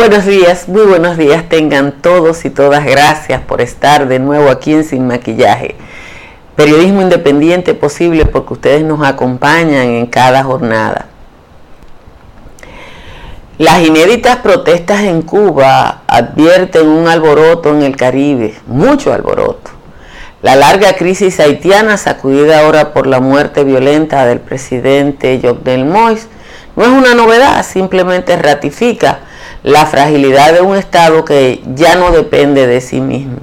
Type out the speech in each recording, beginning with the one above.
Buenos días, muy buenos días tengan todos y todas. Gracias por estar de nuevo aquí en Sin Maquillaje. Periodismo independiente posible porque ustedes nos acompañan en cada jornada. Las inéditas protestas en Cuba advierten un alboroto en el Caribe, mucho alboroto. La larga crisis haitiana, sacudida ahora por la muerte violenta del presidente Jovenel Moïse, no es una novedad, simplemente ratifica la fragilidad de un Estado que ya no depende de sí mismo.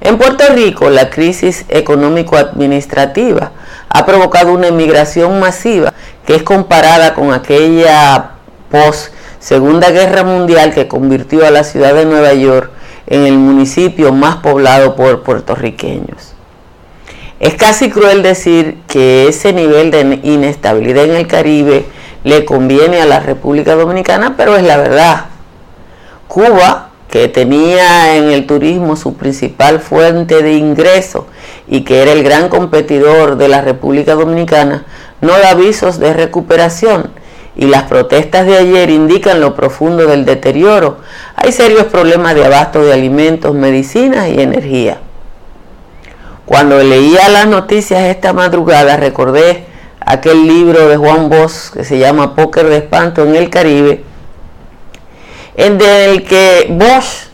En Puerto Rico, la crisis económico-administrativa ha provocado una emigración masiva que es comparada con aquella post Segunda Guerra Mundial que convirtió a la ciudad de Nueva York en el municipio más poblado por puertorriqueños. Es casi cruel decir que ese nivel de inestabilidad en el Caribe le conviene a la República Dominicana, pero es la verdad. Cuba, que tenía en el turismo su principal fuente de ingreso y que era el gran competidor de la República Dominicana, no da avisos de recuperación y las protestas de ayer indican lo profundo del deterioro. Hay serios problemas de abasto de alimentos, medicinas y energía. Cuando leía las noticias esta madrugada recordé aquel libro de Juan Bosch que se llama Póker de Espanto en el Caribe, en el que Bosch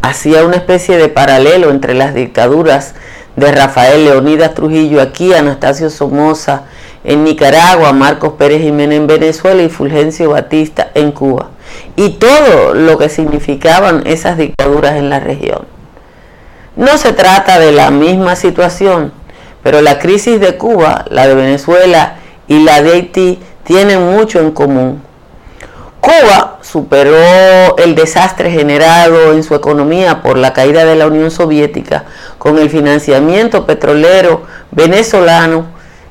hacía una especie de paralelo entre las dictaduras de Rafael Leonidas Trujillo aquí, Anastasio Somoza en Nicaragua, Marcos Pérez Jiménez en Venezuela y Fulgencio Batista en Cuba. Y todo lo que significaban esas dictaduras en la región. No se trata de la misma situación, pero la crisis de Cuba, la de Venezuela y la de Haití tienen mucho en común. Cuba superó el desastre generado en su economía por la caída de la Unión Soviética con el financiamiento petrolero venezolano,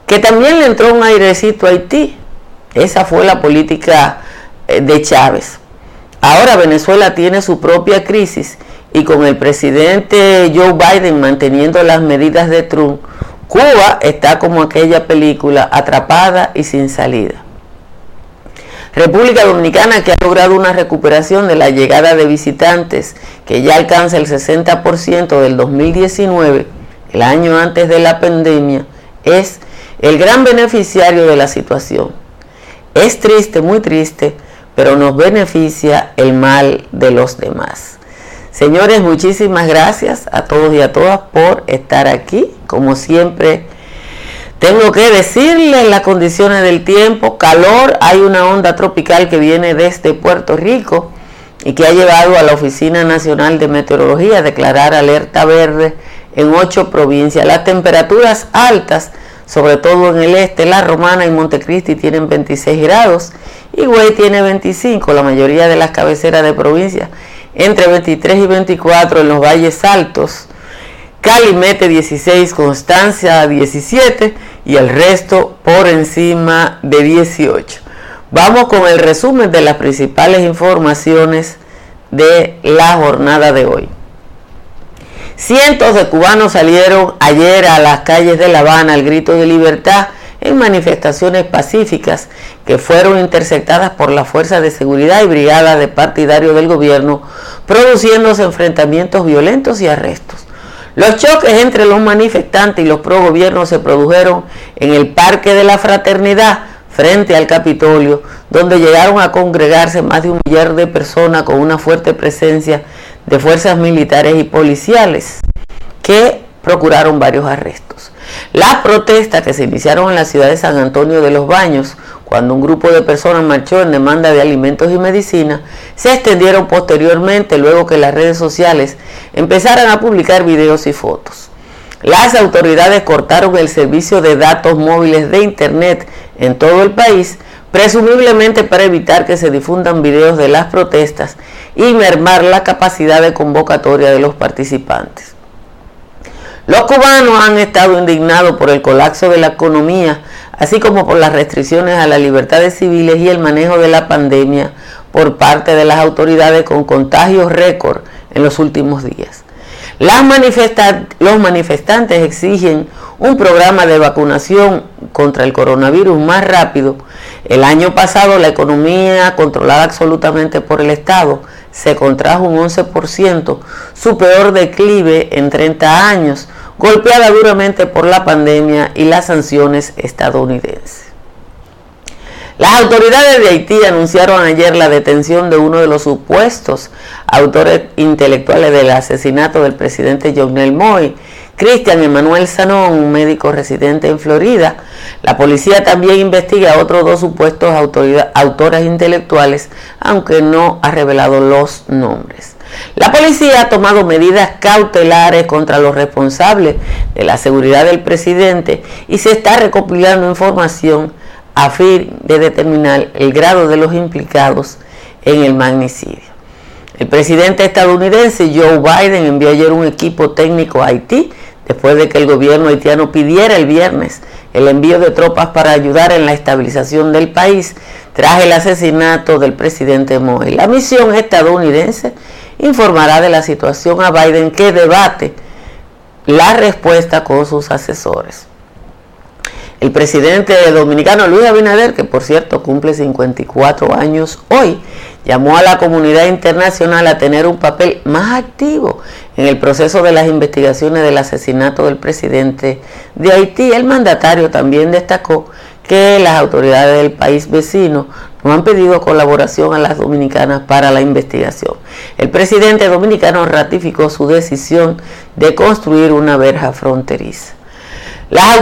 que también le entró un airecito a Haití. Esa fue la política eh, de Chávez. Ahora Venezuela tiene su propia crisis y con el presidente Joe Biden manteniendo las medidas de Trump, Cuba está como aquella película, atrapada y sin salida. República Dominicana que ha logrado una recuperación de la llegada de visitantes que ya alcanza el 60% del 2019, el año antes de la pandemia, es el gran beneficiario de la situación. Es triste, muy triste, pero nos beneficia el mal de los demás. Señores, muchísimas gracias a todos y a todas por estar aquí. Como siempre, tengo que decirles las condiciones del tiempo. Calor, hay una onda tropical que viene desde Puerto Rico y que ha llevado a la Oficina Nacional de Meteorología a declarar alerta verde en ocho provincias. Las temperaturas altas, sobre todo en el este, La Romana y Montecristi tienen 26 grados y Güey tiene 25, la mayoría de las cabeceras de provincias entre 23 y 24 en los valles altos. Cali mete 16, Constancia 17 y el resto por encima de 18. Vamos con el resumen de las principales informaciones de la jornada de hoy. Cientos de cubanos salieron ayer a las calles de La Habana al grito de libertad en manifestaciones pacíficas que fueron interceptadas por la fuerza de seguridad y brigadas de partidarios del gobierno, produciéndose enfrentamientos violentos y arrestos. Los choques entre los manifestantes y los pro gobiernos se produjeron en el Parque de la Fraternidad, frente al Capitolio, donde llegaron a congregarse más de un millar de personas con una fuerte presencia de fuerzas militares y policiales, que procuraron varios arrestos. Las protestas que se iniciaron en la ciudad de San Antonio de los Baños, cuando un grupo de personas marchó en demanda de alimentos y medicina, se extendieron posteriormente luego que las redes sociales empezaran a publicar videos y fotos. Las autoridades cortaron el servicio de datos móviles de Internet en todo el país presumiblemente para evitar que se difundan videos de las protestas y mermar la capacidad de convocatoria de los participantes. Los cubanos han estado indignados por el colapso de la economía, así como por las restricciones a las libertades civiles y el manejo de la pandemia por parte de las autoridades con contagios récord en los últimos días. Los manifestantes exigen un programa de vacunación contra el coronavirus más rápido. El año pasado la economía controlada absolutamente por el Estado se contrajo un 11%, su peor declive en 30 años, golpeada duramente por la pandemia y las sanciones estadounidenses. Las autoridades de Haití anunciaron ayer la detención de uno de los supuestos autores intelectuales del asesinato del presidente Jovenel Moy, Cristian Emanuel Sanón, un médico residente en Florida. La policía también investiga a otros dos supuestos autores intelectuales, aunque no ha revelado los nombres. La policía ha tomado medidas cautelares contra los responsables de la seguridad del presidente y se está recopilando información a fin de determinar el grado de los implicados en el magnicidio. El presidente estadounidense Joe Biden envió ayer un equipo técnico a Haití después de que el gobierno haitiano pidiera el viernes el envío de tropas para ayudar en la estabilización del país tras el asesinato del presidente Moe. La misión estadounidense informará de la situación a Biden que debate la respuesta con sus asesores. El presidente dominicano Luis Abinader, que por cierto cumple 54 años hoy, llamó a la comunidad internacional a tener un papel más activo en el proceso de las investigaciones del asesinato del presidente de Haití. El mandatario también destacó que las autoridades del país vecino no han pedido colaboración a las dominicanas para la investigación. El presidente dominicano ratificó su decisión de construir una verja fronteriza. Las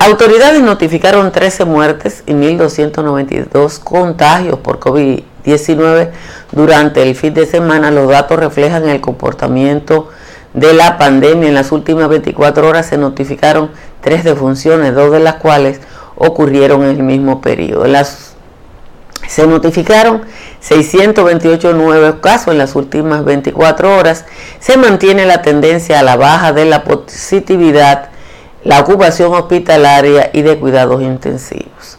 autoridades notificaron 13 muertes y 1.292 contagios por COVID-19 durante el fin de semana. Los datos reflejan el comportamiento de la pandemia. En las últimas 24 horas se notificaron tres defunciones, dos de las cuales ocurrieron en el mismo periodo. se notificaron 628 nuevos casos en las últimas 24 horas. Se mantiene la tendencia a la baja de la positividad la ocupación hospitalaria y de cuidados intensivos.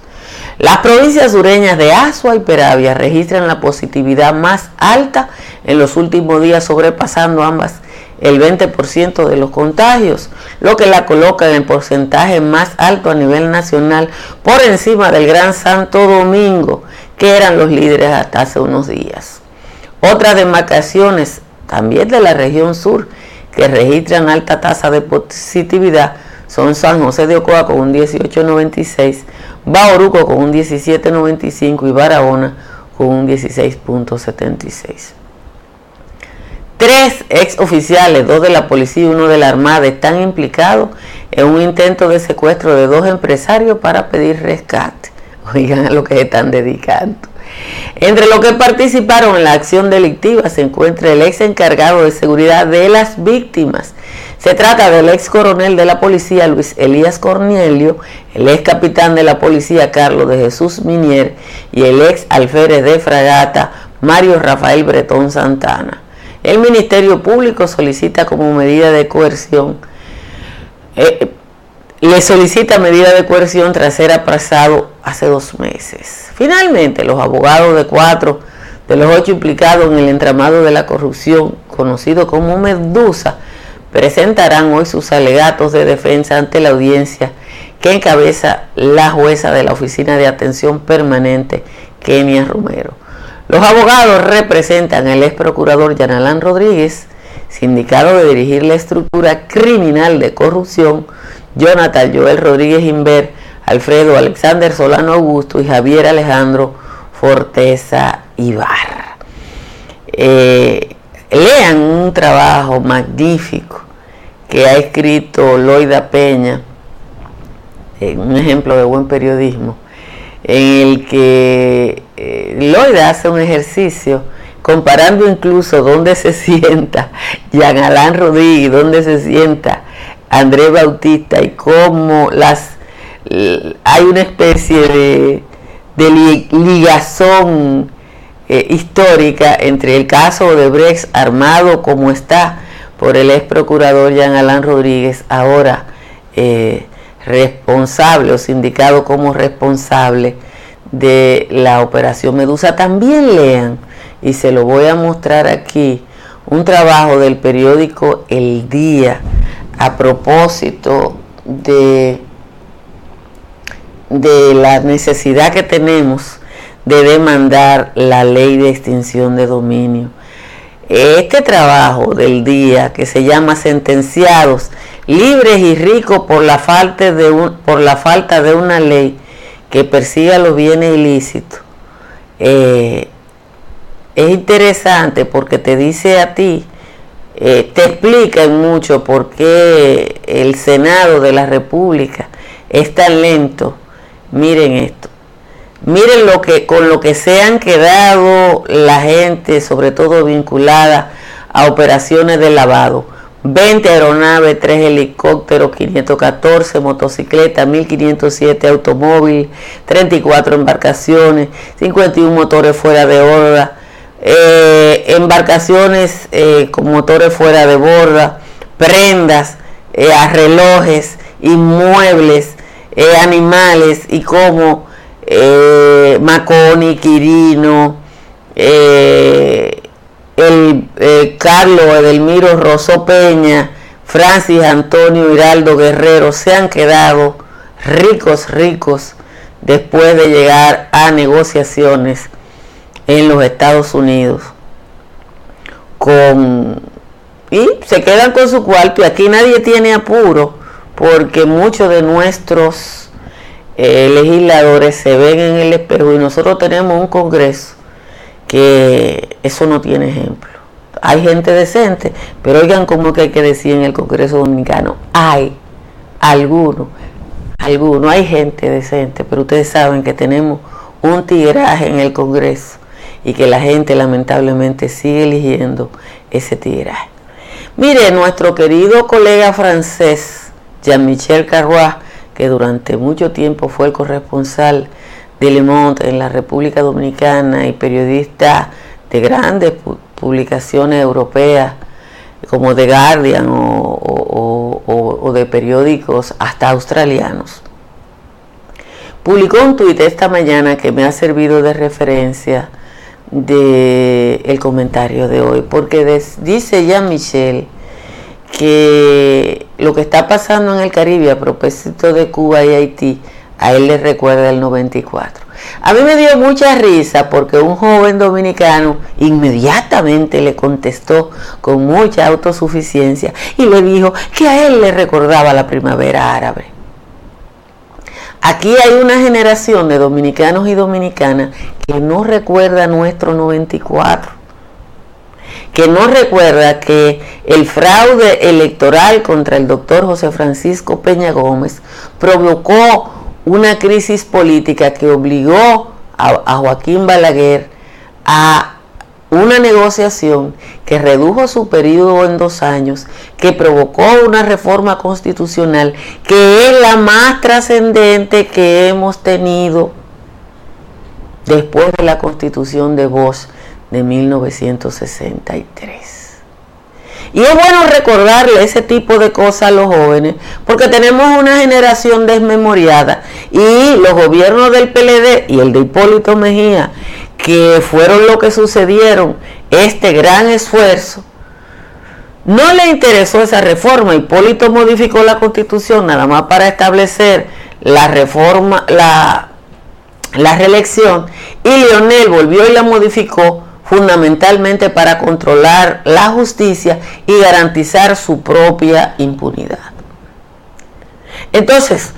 Las provincias sureñas de Asua y Peravia registran la positividad más alta en los últimos días, sobrepasando ambas el 20% de los contagios, lo que la coloca en el porcentaje más alto a nivel nacional por encima del Gran Santo Domingo, que eran los líderes hasta hace unos días. Otras demarcaciones, también de la región sur, que registran alta tasa de positividad, son San José de Ocoa con un 18.96, Bauruco con un 17.95 y Barahona con un 16.76. Tres ex oficiales, dos de la policía y uno de la Armada, están implicados en un intento de secuestro de dos empresarios para pedir rescate. Oigan a lo que están dedicando. Entre los que participaron en la acción delictiva se encuentra el ex encargado de seguridad de las víctimas se trata del ex coronel de la policía Luis Elías Cornelio, el ex capitán de la policía Carlos de Jesús Minier y el ex alférez de fragata Mario Rafael Bretón Santana. El Ministerio Público solicita como medida de coerción, eh, le solicita medida de coerción tras ser apresado hace dos meses. Finalmente, los abogados de cuatro de los ocho implicados en el entramado de la corrupción, conocido como Medusa, presentarán hoy sus alegatos de defensa ante la audiencia que encabeza la jueza de la Oficina de Atención Permanente, Kenia Romero. Los abogados representan al ex procurador Yanalán Rodríguez, sindicado de dirigir la estructura criminal de corrupción, Jonathan Joel Rodríguez Inver, Alfredo Alexander Solano Augusto y Javier Alejandro Forteza Ibarra. Eh, lean un trabajo magnífico que ha escrito Loida Peña, un ejemplo de buen periodismo, en el que eh, Loida hace un ejercicio comparando incluso dónde se sienta Jean Alain Rodríguez, dónde se sienta Andrés Bautista y cómo las hay una especie de, de ligazón eh, histórica entre el caso de Brex armado como está por el ex procurador Jean Alain Rodríguez, ahora eh, responsable o sindicado como responsable de la operación Medusa. También lean, y se lo voy a mostrar aquí, un trabajo del periódico El Día a propósito de, de la necesidad que tenemos de demandar la ley de extinción de dominio. Este trabajo del día que se llama Sentenciados libres y ricos por la falta de, un, por la falta de una ley que persiga los bienes ilícitos, eh, es interesante porque te dice a ti, eh, te explica mucho por qué el Senado de la República es tan lento. Miren esto. Miren lo que con lo que se han quedado la gente, sobre todo vinculada a operaciones de lavado. 20 aeronaves, 3 helicópteros, 514 motocicletas, 1507 automóviles, 34 embarcaciones, 51 motores fuera de borda, eh, embarcaciones eh, con motores fuera de borda, prendas, eh, relojes, inmuebles, animales y como Maconi, Quirino, el eh, Carlos Edelmiro Rosso Peña, Francis Antonio Hiraldo Guerrero se han quedado ricos, ricos después de llegar a negociaciones en los Estados Unidos. Con y se quedan con su cuarto y aquí nadie tiene apuro porque muchos de nuestros eh, legisladores se ven en el espejo y nosotros tenemos un congreso que eso no tiene ejemplo. Hay gente decente, pero oigan cómo que hay que decir en el Congreso Dominicano, hay algunos, algunos, hay gente decente, pero ustedes saben que tenemos un tigraje en el Congreso y que la gente lamentablemente sigue eligiendo ese tigraje. Mire, nuestro querido colega francés, Jean-Michel Carrois, que durante mucho tiempo fue el corresponsal de Le Monde en la República Dominicana y periodista de grandes publicaciones europeas como The Guardian o, de periódicos hasta australianos. Publicó un tuit esta mañana que me ha servido de referencia del el comentario de hoy, porque dice Jean Michel que lo que está pasando en el Caribe a propósito de Cuba y Haití a él le recuerda el 94. A mí me dio mucha risa porque un joven dominicano inmediatamente le contestó con mucha autosuficiencia y le dijo que a él le recordaba la primavera árabe. Aquí hay una generación de dominicanos y dominicanas que no recuerda nuestro 94, que no recuerda que el fraude electoral contra el doctor José Francisco Peña Gómez provocó una crisis política que obligó a, Joaquín Balaguer a una negociación que redujo su periodo en dos años, que provocó una reforma constitucional que es la más trascendente que hemos tenido después de la constitución de Bosch de 1963. Y es bueno recordarle ese tipo de cosas a los jóvenes, porque tenemos una generación desmemoriada y los gobiernos del PLD y el de Hipólito Mejía, que fueron lo que sucedieron, este gran esfuerzo, no le interesó esa reforma. Hipólito modificó la constitución nada más para establecer la reforma, la, la reelección, y Leonel volvió y la modificó fundamentalmente para controlar la justicia y garantizar su propia impunidad. Entonces,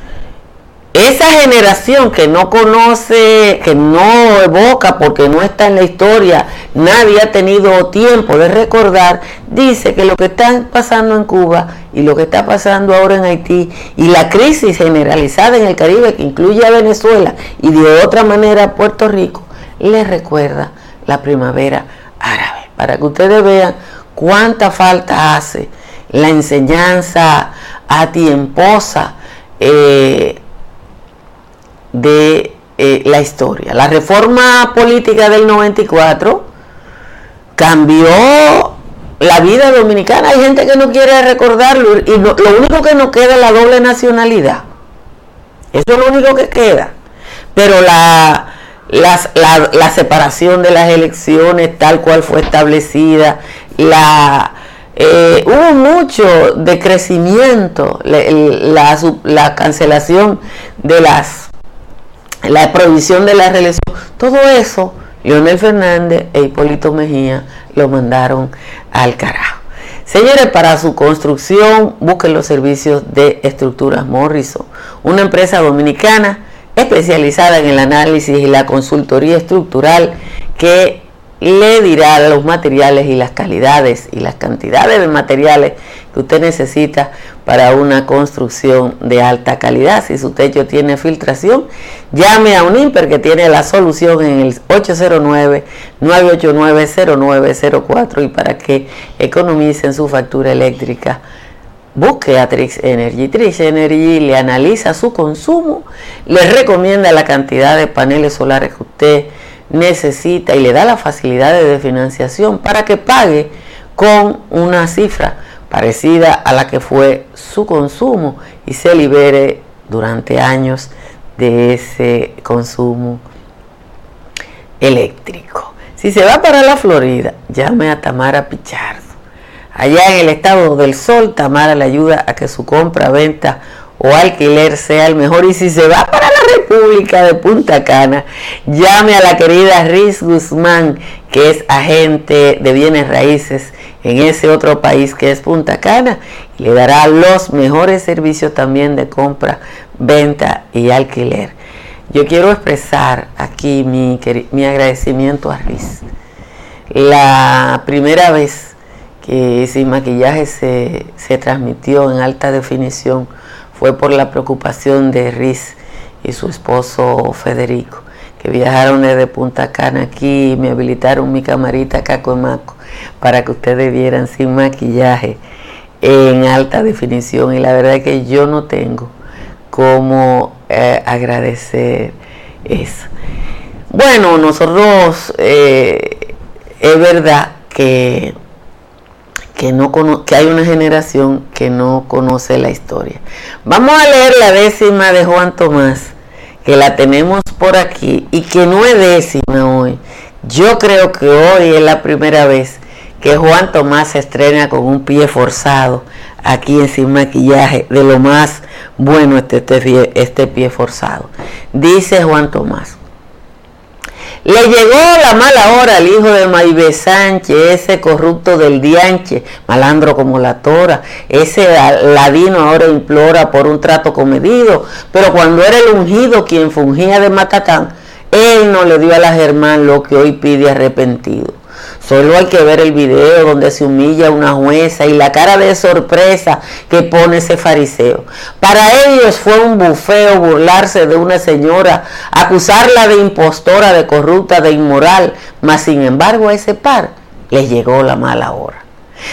esa generación que no conoce, que no evoca porque no está en la historia, nadie ha tenido tiempo de recordar, dice que lo que está pasando en Cuba y lo que está pasando ahora en Haití y la crisis generalizada en el Caribe que incluye a Venezuela y de otra manera a Puerto Rico, le recuerda la primavera árabe, para que ustedes vean cuánta falta hace la enseñanza a tiemposa eh, de eh, la historia. La reforma política del 94 cambió la vida dominicana. Hay gente que no quiere recordarlo y lo único que nos queda es la doble nacionalidad. Eso es lo único que queda. Pero la, la, separación de las elecciones tal cual fue establecida, la, eh, hubo mucho de crecimiento, la, la, cancelación de las, la prohibición de la reelección, todo eso, Leonel Fernández e Hipólito Mejía lo mandaron al carajo. Señores, para su construcción busquen los servicios de Estructuras Morrison, una empresa dominicana especializada en el análisis y la consultoría estructural que le dirá los materiales y las calidades y las cantidades de materiales que usted necesita para una construcción de alta calidad. Si su techo tiene filtración, llame a un IMPER que tiene la solución en el 809-989-0904 y para que economicen su factura eléctrica busque a Trix Energy. Trix Energy le analiza su consumo, le recomienda la cantidad de paneles solares que usted necesita y le da las facilidades de financiación para que pague con una cifra parecida a la que fue su consumo y se libere durante años de ese consumo eléctrico. Si se va para la Florida, llame a Tamara Pichardo. Allá en el estado del Sol, Tamara le ayuda a que su compra, venta o alquiler sea el mejor. Y si se va para la República de Punta Cana, llame a la querida Riz Guzmán, que es agente de bienes raíces en ese otro país que es Punta Cana, y le dará los mejores servicios también de compra, venta y alquiler. Yo quiero expresar aquí mi, mi agradecimiento a Riz. La primera vez que sin maquillaje se, se transmitió en alta definición fue por la preocupación de Riz y su esposo Federico, que viajaron desde Punta Cana aquí y me habilitaron mi camarita Caco para que ustedes vieran sin maquillaje en alta definición. Y la verdad es que yo no tengo cómo eh, agradecer eso. Bueno, nosotros eh, es verdad que que, no que hay una generación que no conoce la historia. Vamos a leer la décima de Juan Tomás, que la tenemos por aquí y que no es décima hoy. Yo creo que hoy es la primera vez que Juan Tomás se estrena con un pie forzado aquí en Sin Maquillaje, de lo más bueno este, este, este pie forzado. Dice Juan Tomás. Le llegó la mala hora al hijo de Maibé Sánchez, ese corrupto del dianche, malandro como la tora. Ese ladino ahora implora por un trato comedido, pero cuando era el ungido quien fungía de Matatán, él no le dio a la Germán lo que hoy pide arrepentido. Solo hay que ver el video donde se humilla una jueza y la cara de sorpresa que pone ese fariseo. Para ellos fue un bufeo burlarse de una señora, acusarla de impostora, de corrupta, de inmoral, mas sin embargo a ese par les llegó la mala hora.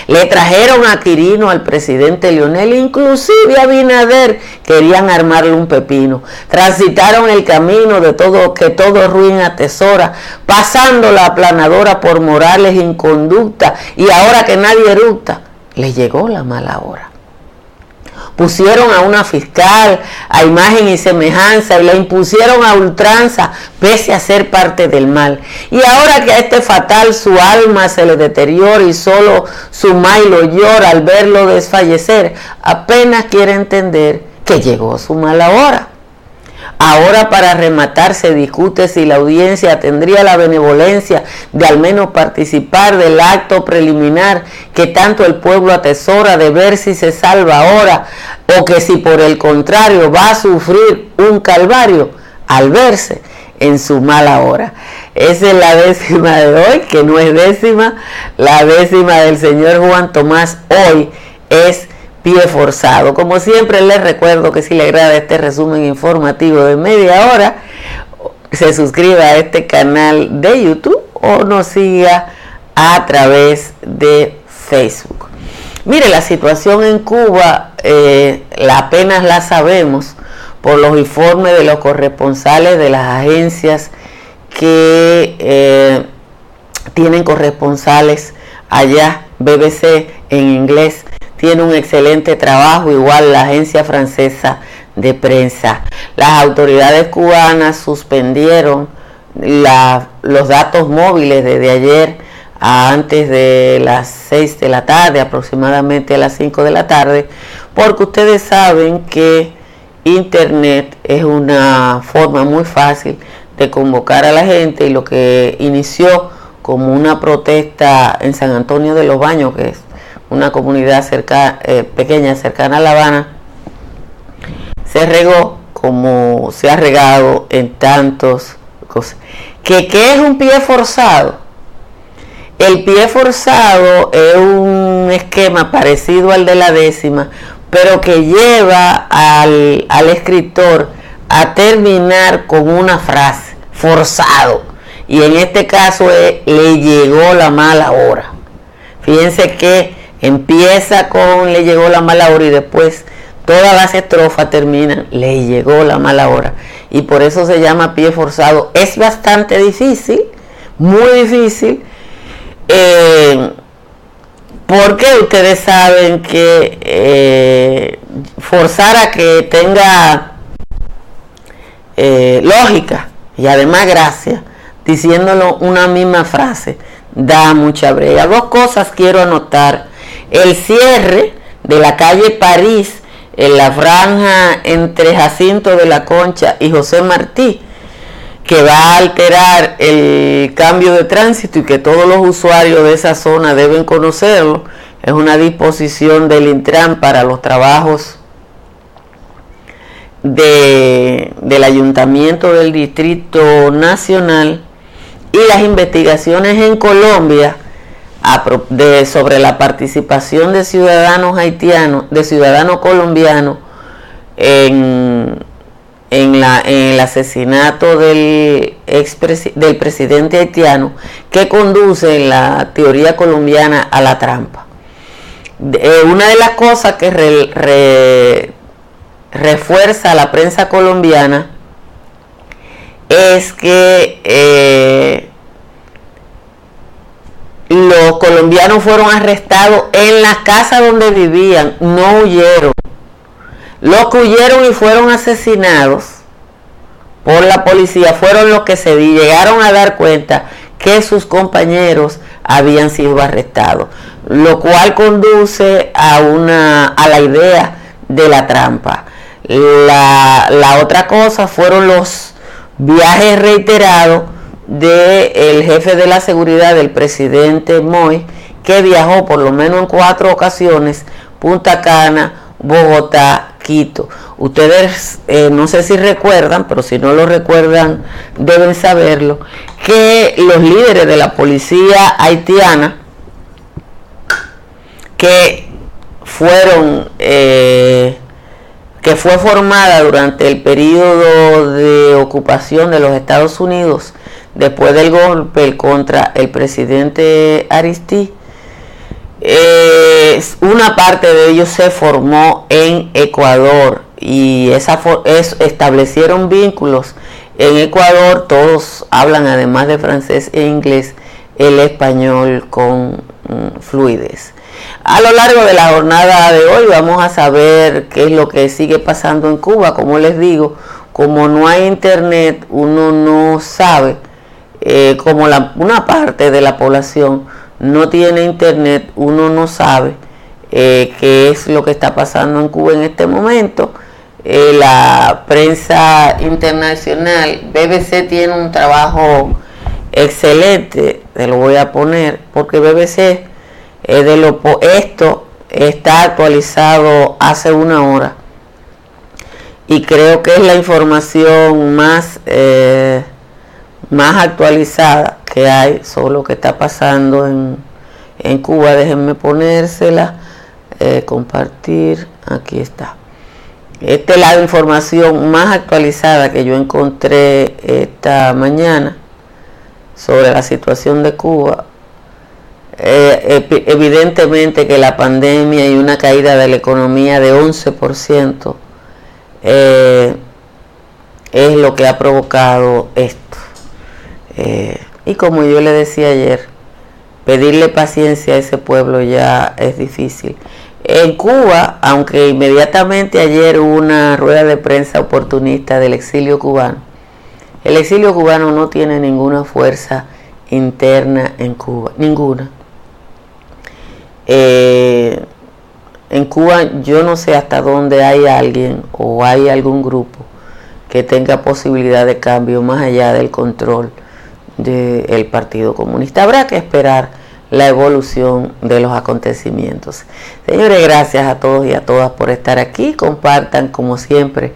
Le trajeron a Quirino al presidente Lionel, inclusive a Binader querían armarle un pepino. Transitaron el camino de todo que todo ruin atesora, pasando la aplanadora por morales inconducta y ahora que nadie eructa, le llegó la mala hora pusieron a una fiscal a imagen y semejanza y la impusieron a ultranza pese a ser parte del mal. Y ahora que a este fatal su alma se le deteriora y solo su mailo llora al verlo desfallecer, apenas quiere entender que llegó su mala hora. Ahora para rematar se discute si la audiencia tendría la benevolencia de al menos participar del acto preliminar que tanto el pueblo atesora de ver si se salva ahora o que si por el contrario va a sufrir un calvario al verse en su mala hora. Esa es la décima de hoy, que no es décima, la décima del señor Juan Tomás hoy es pie forzado. Como siempre les recuerdo que si le agrada este resumen informativo de media hora, se suscriba a este canal de YouTube o nos siga a través de Facebook. Mire, la situación en Cuba eh, apenas la sabemos por los informes de los corresponsales de las agencias que eh, tienen corresponsales allá, BBC en inglés, tiene un excelente trabajo, igual la agencia francesa de prensa. Las autoridades cubanas suspendieron los datos móviles desde ayer a antes de las 6 de la tarde, aproximadamente a las 5 de la tarde, porque ustedes saben que Internet es una forma muy fácil de convocar a la gente y lo que inició como una protesta en San Antonio de los Baños, que es una comunidad cerca, eh, pequeña cercana a La Habana, se regó como se ha regado en tantos cosas. ¿Que, ¿Qué es un pie forzado? El pie forzado es un esquema parecido al de la décima, pero que lleva al, al escritor a terminar con una frase, forzado. Y en este caso le llegó la mala hora. Fíjense que empieza con le llegó la mala hora y después todas las estrofas terminan le llegó la mala hora. Y por eso se llama pie forzado. Es bastante difícil, muy difícil. Eh, porque ustedes saben que eh, forzar a que tenga eh, lógica y además gracia, diciéndolo una misma frase, da mucha brega. Dos cosas quiero anotar. El cierre de la calle París en la franja entre Jacinto de la Concha y José Martí, que va a alterar el cambio de tránsito y que todos los usuarios de esa zona deben conocerlo. Es una disposición del Intran para los trabajos del Ayuntamiento del Distrito Nacional y las investigaciones en Colombia sobre la participación de ciudadanos haitianos, de ciudadanos colombianos en, en, el asesinato del, del presidente haitiano que conduce la teoría colombiana a la trampa. Eh, una de las cosas que refuerza la prensa colombiana es que eh, los colombianos fueron arrestados en la casa donde vivían, no huyeron. Los que huyeron y fueron asesinados por la policía fueron los que se llegaron a dar cuenta que sus compañeros habían sido arrestados, lo cual conduce a una a la idea de la trampa. La, la otra cosa fueron los viajes reiterados del jefe de la seguridad del presidente Moy, que viajó por lo menos en cuatro ocasiones, Punta Cana, Bogotá, Quito. Ustedes eh, no sé si recuerdan, pero si no lo recuerdan deben saberlo, que los líderes de la policía haitiana, que fueron, eh, que fue formada durante el periodo de ocupación de los Estados Unidos, después del golpe contra el presidente Aristí, eh, una parte de ellos se formó en Ecuador y esa establecieron vínculos en Ecuador. Todos hablan además de francés e inglés el español con mm, fluidez. A lo largo de la jornada de hoy vamos a saber qué es lo que sigue pasando en Cuba. Como les digo, como no hay internet, uno no sabe eh, como la, una parte de la población no tiene internet, uno no sabe eh, qué es lo que está pasando en Cuba en este momento. Eh, la prensa internacional, BBC tiene un trabajo excelente, te lo voy a poner, porque BBC de lo esto está actualizado hace una hora y creo que es la información más más actualizada que hay sobre lo que está pasando en, en Cuba. Déjenme ponérsela, eh, compartir, aquí está. Esta es la información más actualizada que yo encontré esta mañana sobre la situación de Cuba. Eh, evidentemente que la pandemia y una caída de la economía de 11% eh, es lo que ha provocado esto. Eh, y como yo le decía ayer, pedirle paciencia a ese pueblo ya es difícil. En Cuba, aunque inmediatamente ayer hubo una rueda de prensa oportunista del exilio cubano, el exilio cubano no tiene ninguna fuerza interna en Cuba, ninguna. Eh, en Cuba yo no sé hasta dónde hay alguien o hay algún grupo que tenga posibilidad de cambio más allá del control del Partido Comunista. Habrá que esperar la evolución de los acontecimientos. Señores, gracias a todos y a todas por estar aquí. Compartan como siempre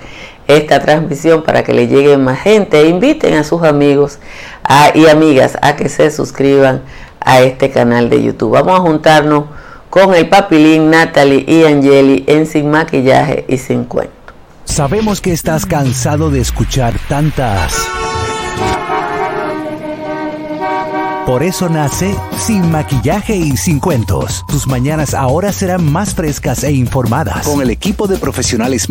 esta transmisión para que le llegue más gente. E inviten a sus amigos y amigas a que se suscriban a este canal de YouTube. Vamos a juntarnos con el Papilín, Natalie y Angeli en Sin Maquillaje y Sin Cuento. Sabemos que estás cansado de escuchar tantas Por eso nace Sin Maquillaje y Sin Cuentos. Tus mañanas ahora serán más frescas e informadas. Con el equipo de profesionales